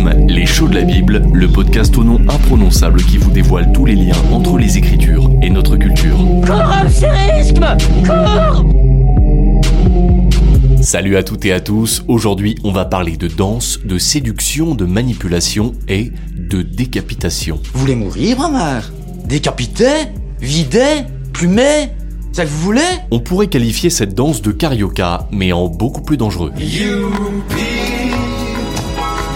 Prisme, les shows de la Bible, le podcast au nom imprononçable qui vous dévoile tous les liens entre les Écritures et notre culture. Salut à toutes et à tous, aujourd'hui on va parler de danse, de séduction, de manipulation et de décapitation. Vous voulez mourir, Omar Décapité? Vidé? Plumé? Ça que vous voulez? On pourrait qualifier cette danse de carioca, mais en beaucoup plus dangereux.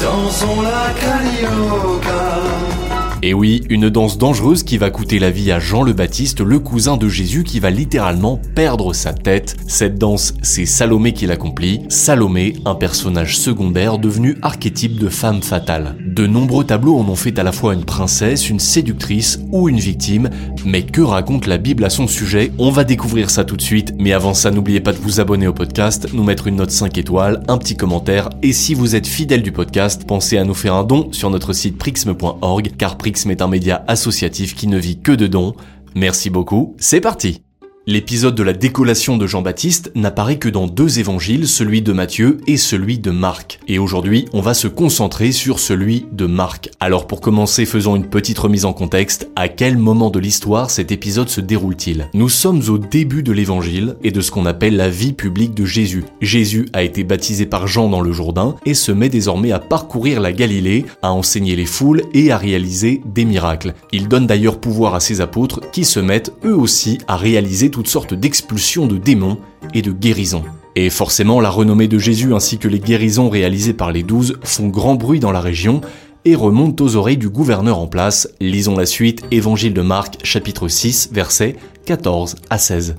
Dansons la carioca. Et oui, une danse dangereuse qui va coûter la vie à Jean le Baptiste, le cousin de Jésus qui va littéralement perdre sa tête. Cette danse, c'est Salomé qui l'accomplit. Salomé, un personnage secondaire devenu archétype de femme fatale. De nombreux tableaux en ont fait à la fois une princesse, une séductrice ou une victime, mais que raconte la Bible à son sujet? On va découvrir ça tout de suite, mais avant ça, n'oubliez pas de vous abonner au podcast, nous mettre une note 5 étoiles, un petit commentaire, et si vous êtes fidèle du podcast, pensez à nous faire un don sur notre site prixme.org, car Est un média associatif qui ne vit que de dons. Merci beaucoup, c'est parti L'épisode de la décollation de Jean-Baptiste n'apparaît que dans deux évangiles, celui de Matthieu et celui de Marc. Et aujourd'hui, on va se concentrer sur celui de Marc. Alors pour commencer, faisons une petite remise en contexte. À quel moment de l'histoire cet épisode se déroule-t-il? Nous sommes au début de l'évangile et de ce qu'on appelle la vie publique de Jésus. Jésus a été baptisé par Jean dans le Jourdain et se met désormais à parcourir la Galilée, à enseigner les foules et à réaliser des miracles. Il donne d'ailleurs pouvoir à ses apôtres qui se mettent eux aussi à réaliser toutes sortes d'expulsions de démons et de guérisons. Et forcément, la renommée de Jésus ainsi que les guérisons réalisées par les douze font grand bruit dans la région et remontent aux oreilles du gouverneur en place. Lisons la suite, Évangile de Marc, chapitre 6, versets 14 à 16.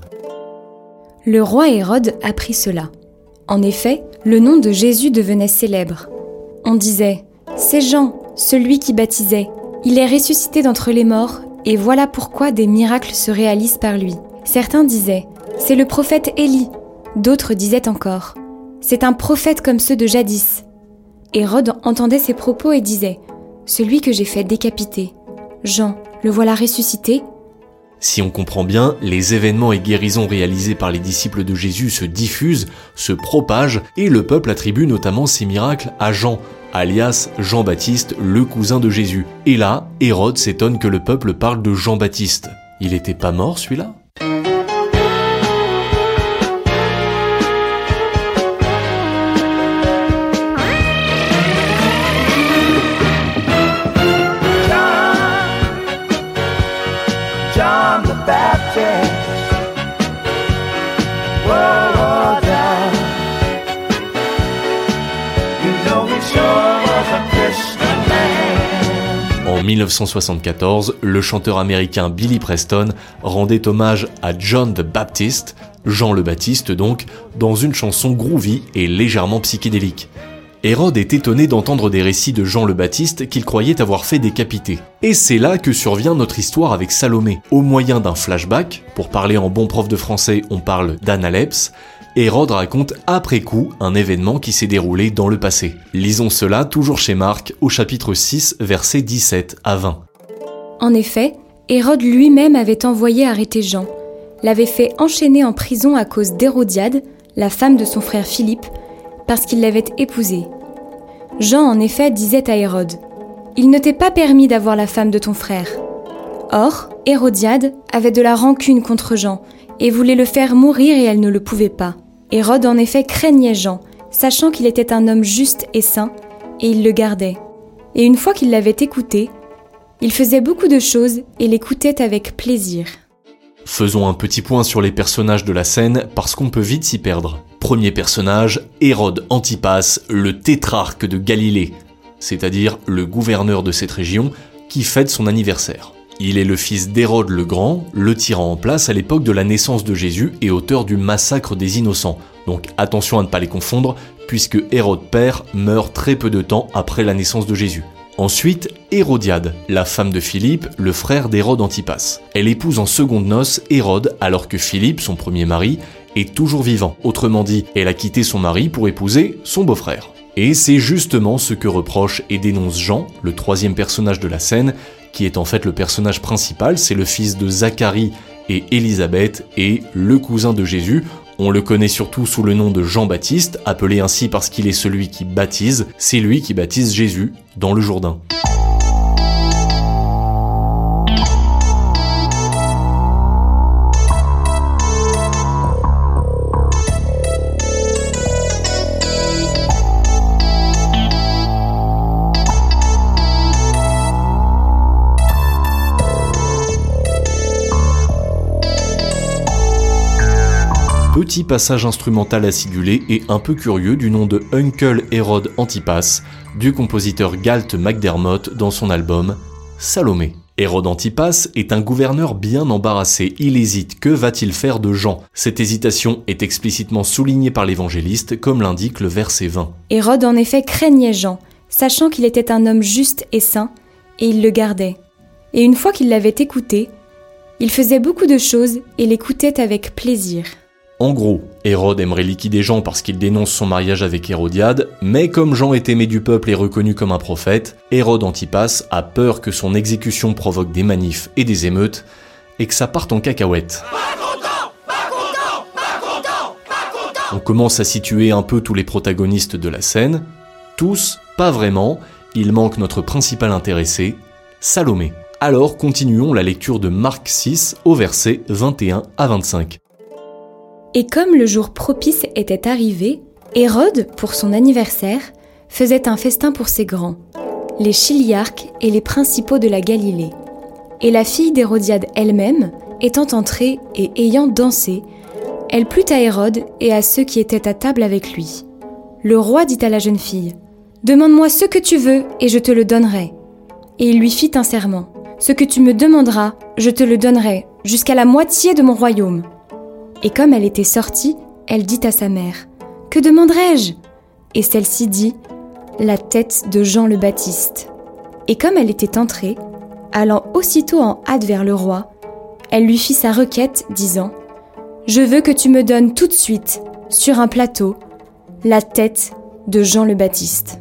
Le roi Hérode apprit cela. En effet, le nom de Jésus devenait célèbre. On disait C'est Jean, celui qui baptisait. Il est ressuscité d'entre les morts, et voilà pourquoi des miracles se réalisent par lui. Certains disaient C'est le prophète Élie. D'autres disaient encore C'est un prophète comme ceux de jadis. Hérode entendait ces propos et disait Celui que j'ai fait décapiter. Jean, le voilà ressuscité Si on comprend bien, les événements et guérisons réalisés par les disciples de Jésus se diffusent, se propagent, et le peuple attribue notamment ces miracles à Jean, alias Jean-Baptiste, le cousin de Jésus. Et là, Hérode s'étonne que le peuple parle de Jean-Baptiste. Il était pas mort celui-là? 1974, le chanteur américain Billy Preston rendait hommage à John the Baptist, Jean le Baptiste donc, dans une chanson groovy et légèrement psychédélique. Hérode est étonné d'entendre des récits de Jean le Baptiste qu'il croyait avoir fait décapiter. Et c'est là que survient notre histoire avec Salomé. Au moyen d'un flashback, pour parler en bon prof de français, on parle d'analepse, Hérode raconte après coup un événement qui s'est déroulé dans le passé. Lisons cela toujours chez Marc au chapitre 6 versets 17 à 20. En effet, Hérode lui-même avait envoyé arrêter Jean, l'avait fait enchaîner en prison à cause d'Hérodiade, la femme de son frère Philippe, parce qu'il l'avait épousée. Jean, en effet, disait à Hérode Il ne t'est pas permis d'avoir la femme de ton frère. Or, Hérodiade avait de la rancune contre Jean et voulait le faire mourir et elle ne le pouvait pas. Hérode, en effet, craignait Jean, sachant qu'il était un homme juste et saint, et il le gardait. Et une fois qu'il l'avait écouté, il faisait beaucoup de choses et l'écoutait avec plaisir. Faisons un petit point sur les personnages de la scène parce qu'on peut vite s'y perdre. Premier personnage, Hérode Antipas, le tétrarque de Galilée, c'est-à-dire le gouverneur de cette région, qui fête son anniversaire. Il est le fils d'Hérode le Grand, le tyran en place à l'époque de la naissance de Jésus et auteur du massacre des innocents. Donc attention à ne pas les confondre, puisque Hérode père meurt très peu de temps après la naissance de Jésus. Ensuite, Hérodiade, la femme de Philippe, le frère d'Hérode Antipas. Elle épouse en seconde noces Hérode alors que Philippe, son premier mari, est toujours vivant. Autrement dit, elle a quitté son mari pour épouser son beau-frère. Et c'est justement ce que reproche et dénonce Jean, le troisième personnage de la scène, qui est en fait le personnage principal, c'est le fils de Zacharie et Élisabeth et le cousin de Jésus, On le connaît surtout sous le nom de Jean-Baptiste, appelé ainsi parce qu'il est celui qui baptise, c'est lui qui baptise Jésus dans le Jourdain. Passage instrumental acidulé et un peu curieux du nom de Uncle Hérode Antipas du compositeur Galt McDermott dans son album Salomé. Hérode Antipas est un gouverneur bien embarrassé. Il hésite. Que va-t-il faire de Jean? Cette hésitation est explicitement soulignée par l'évangéliste, comme l'indique le verset 20. Hérode en effet craignait Jean, sachant qu'il était un homme juste et saint, et il le gardait. Et une fois qu'il l'avait écouté, il faisait beaucoup de choses et l'écoutait avec plaisir. En gros, Hérode aimerait liquider Jean parce qu'il dénonce son mariage avec Hérodiade, mais comme Jean est aimé du peuple et reconnu comme un prophète, Hérode Antipas a peur que son exécution provoque des manifs et des émeutes, et que ça parte en cacahuète. On commence à situer un peu tous les protagonistes de la scène. Tous, pas vraiment, il manque notre principal intéressé, Salomé. Alors continuons la lecture de Marc 6 au verset 21 à 25. Et comme le jour propice était arrivé, Hérode, pour son anniversaire, faisait un festin pour ses grands, les chiliarques et les principaux de la Galilée. Et la fille d'Hérodiade elle-même, étant entrée et ayant dansé, elle plut à Hérode et à ceux qui étaient à table avec lui. Le roi dit à la jeune fille, Demande-moi ce que tu veux et je te le donnerai. Et il lui fit un serment. Ce que tu me demanderas, je te le donnerai, jusqu'à la moitié de mon royaume. Et comme elle était sortie, elle dit à sa mère Que demanderai-je? Et celle-ci dit La tête de Jean le Baptiste. Et comme elle était entrée, allant aussitôt en hâte vers le roi, elle lui fit sa requête, disant Je veux que tu me donnes tout de suite, sur un plateau, la tête de Jean le Baptiste.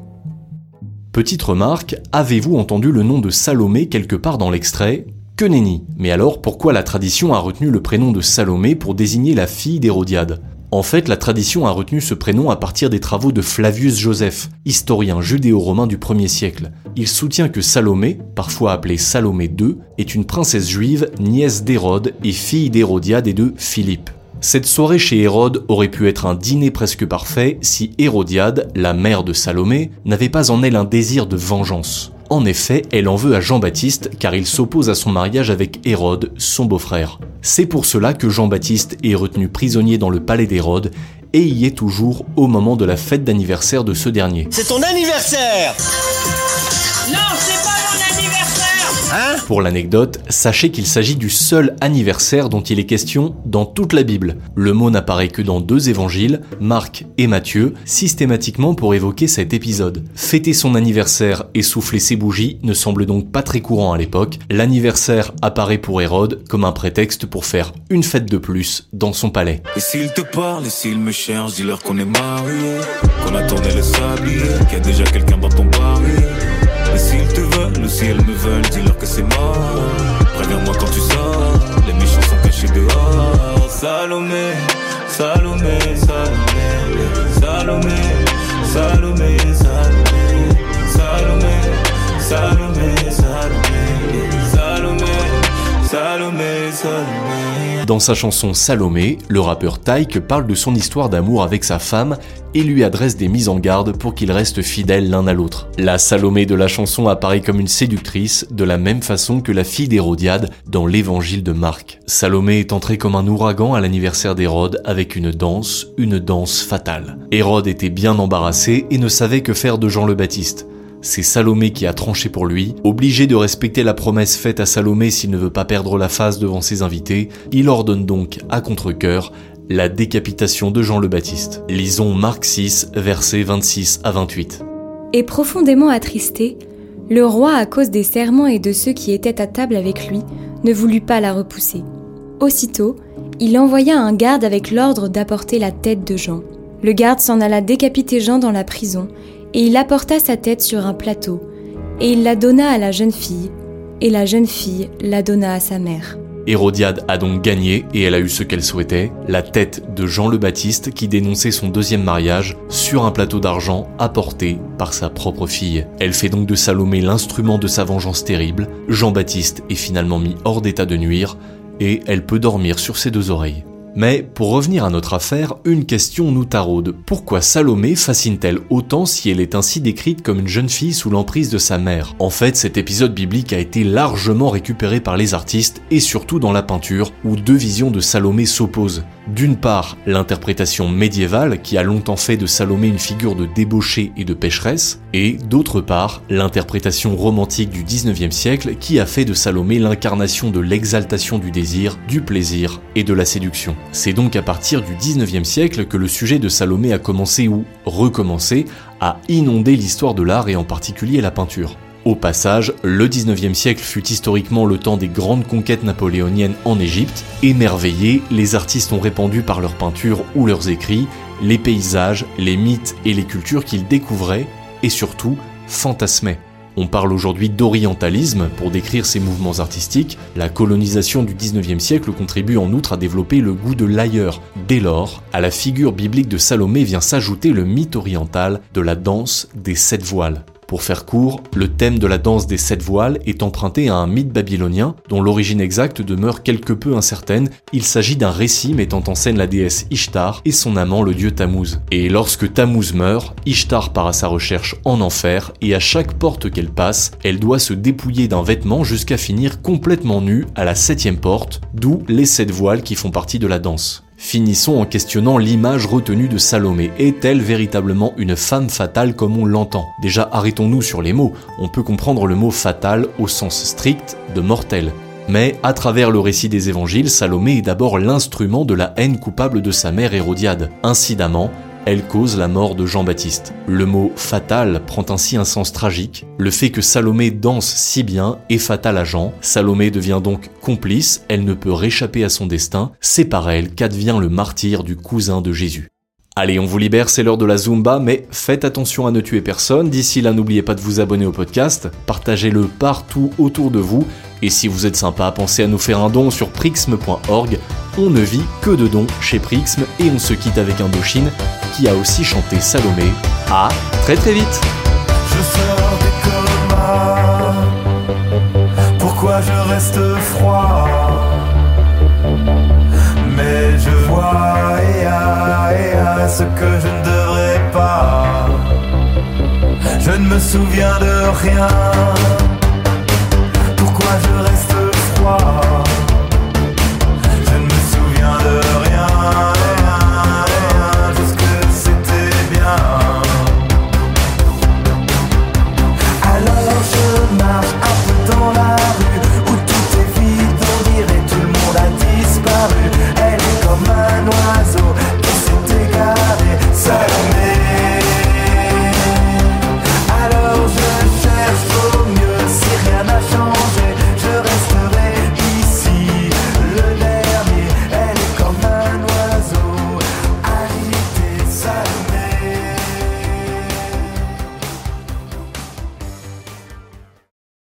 Petite remarque, avez-vous entendu le nom de Salomé quelque part dans l'extrait? Que nenni. Mais alors, pourquoi la tradition a retenu le prénom de Salomé pour désigner la fille d'Hérodiade? En fait, la tradition a retenu ce prénom à partir des travaux de Flavius Joseph, historien judéo-romain du 1er siècle. Il soutient que Salomé, parfois appelée Salomé II, est une princesse juive, nièce d'Hérode et fille d'Hérodiade et de Philippe. Cette soirée chez Hérode aurait pu être un dîner presque parfait si Hérodiade, la mère de Salomé, n'avait pas en elle un désir de vengeance. En effet, elle en veut à Jean-Baptiste car il s'oppose à son mariage avec Hérode, son beau-frère. C'est pour cela que Jean-Baptiste est retenu prisonnier dans le palais d'Hérode et y est toujours au moment de la fête d'anniversaire de ce dernier. C'est ton anniversaire Non, c'est pas mon anniversaire Hein? Pour l'anecdote, sachez qu'il s'agit du seul anniversaire dont il est question dans toute la Bible. Le mot n'apparaît que dans deux évangiles, Marc et Matthieu, systématiquement pour évoquer cet épisode. Fêter son anniversaire et souffler ses bougies ne semble donc pas très courant à l'époque. L'anniversaire apparaît pour Hérode comme un prétexte pour faire une fête de plus dans son palais. Et s'ils te parlent, et s'ils me cherchent, dis-leur qu'on est mariés, qu'on a tourné le sablier, qu'il y a déjà quelqu'un dans ton. Et s'ils te veulent, ou s'ils me veulent, dis-leur que c'est mort. Préviens-moi quand tu sors, les méchants sont cachés dehors. Salomé, Salomé, Salomé, Salomé, Salomé, Salomé, Salomé, Salomé, Salomé, Salomé, Salomé. Dans sa chanson Salomé, le rappeur Tyke parle de son histoire d'amour avec sa femme et lui adresse des mises en garde pour qu'ils restent fidèles l'un à l'autre. La Salomé de la chanson apparaît comme une séductrice, de la même façon que la fille d'Hérodiade dans l'évangile de Marc. Salomé est entrée comme un ouragan à l'anniversaire d'Hérode avec une danse, une danse fatale. Hérode était bien embarrassé et ne savait que faire de Jean le Baptiste. C'est Salomé qui a tranché pour lui. Obligé de respecter la promesse faite à Salomé s'il ne veut pas perdre la face devant ses invités, il ordonne donc à contre-coeur la décapitation de Jean le Baptiste. Lisons Marc 6, versets 26 à 28. Et profondément attristé, le roi, à cause des serments et de ceux qui étaient à table avec lui, ne voulut pas la repousser. Aussitôt, il envoya un garde avec l'ordre d'apporter la tête de Jean. Le garde s'en alla décapiter Jean dans la prison, et il apporta sa tête sur un plateau, et il la donna à la jeune fille, et la jeune fille la donna à sa mère. Hérodiade a donc gagné et elle a eu ce qu'elle souhaitait, la tête de Jean le Baptiste qui dénonçait son deuxième mariage sur un plateau d'argent apporté par sa propre fille. Elle fait donc de Salomé l'instrument de sa vengeance terrible, Jean-Baptiste est finalement mis hors d'état de nuire et elle peut dormir sur ses deux oreilles. Mais pour revenir à notre affaire, une question nous taraude. Pourquoi Salomé fascine-t-elle autant si elle est ainsi décrite comme une jeune fille sous l'emprise de sa mère? En fait, cet épisode biblique a été largement récupéré par les artistes et surtout dans la peinture où deux visions de Salomé s'opposent. D'une part, l'interprétation médiévale qui a longtemps fait de Salomé une figure de débauchée et de pécheresse, et d'autre part, l'interprétation romantique du 19e siècle qui a fait de Salomé l'incarnation de l'exaltation du désir, du plaisir et de la séduction. C'est donc à partir du 19e siècle que le sujet de Salomé a commencé ou recommencé à inonder l'histoire de l'art et en particulier la peinture. Au passage, le 19e siècle fut historiquement le temps des grandes conquêtes napoléoniennes en Égypte. Émerveillés, les artistes ont répandu par leurs peintures ou leurs écrits les paysages, les mythes et les cultures qu'ils découvraient et surtout fantasmaient. On parle aujourd'hui d'orientalisme pour décrire ces mouvements artistiques. La colonisation du 19e siècle contribue en outre à développer le goût de l'ailleurs. Dès lors, à la figure biblique de Salomé vient s'ajouter le mythe oriental de la danse des sept voiles. Pour faire court, le thème de la danse des sept voiles est emprunté à un mythe babylonien dont l'origine exacte demeure quelque peu incertaine. Il s'agit d'un récit mettant en scène la déesse Ishtar et son amant le dieu Tammuz. Et lorsque Tammuz meurt, Ishtar part à sa recherche en enfer et à chaque porte qu'elle passe, elle doit se dépouiller d'un vêtement jusqu'à finir complètement nue à la septième porte, d'où les sept voiles qui font partie de la danse. Finissons en questionnant l'image retenue de Salomé. Est-elle véritablement une femme fatale comme on l'entend? Déjà, arrêtons-nous sur les mots. On peut comprendre le mot fatal au sens strict de mortel. Mais à travers le récit des évangiles, Salomé est d'abord l'instrument de la haine coupable de sa mère Hérodiade. Incidemment, elle cause la mort de Jean-Baptiste. Le mot fatal prend ainsi un sens tragique. Le fait que Salomé danse si bien est fatal à Jean. Salomé devient donc complice, elle ne peut réchapper à son destin. C'est par elle qu'advient le martyr du cousin de Jésus. Allez, on vous libère, c'est l'heure de la Zumba, mais faites attention à ne tuer personne. D'ici là, n'oubliez pas de vous abonner au podcast, partagez-le partout autour de vous, et si vous êtes sympa, pensez à nous faire un don sur prixme.org. On ne vit que de dons chez Prixme, et on se quitte avec un Indochine qui a aussi chanté Salomé. À très très vite Je sors des comas. Pourquoi je reste froid? Mais je vois et à, et à ce que je ne devrais pas. Je ne me souviens de rien. Pourquoi je reste froid?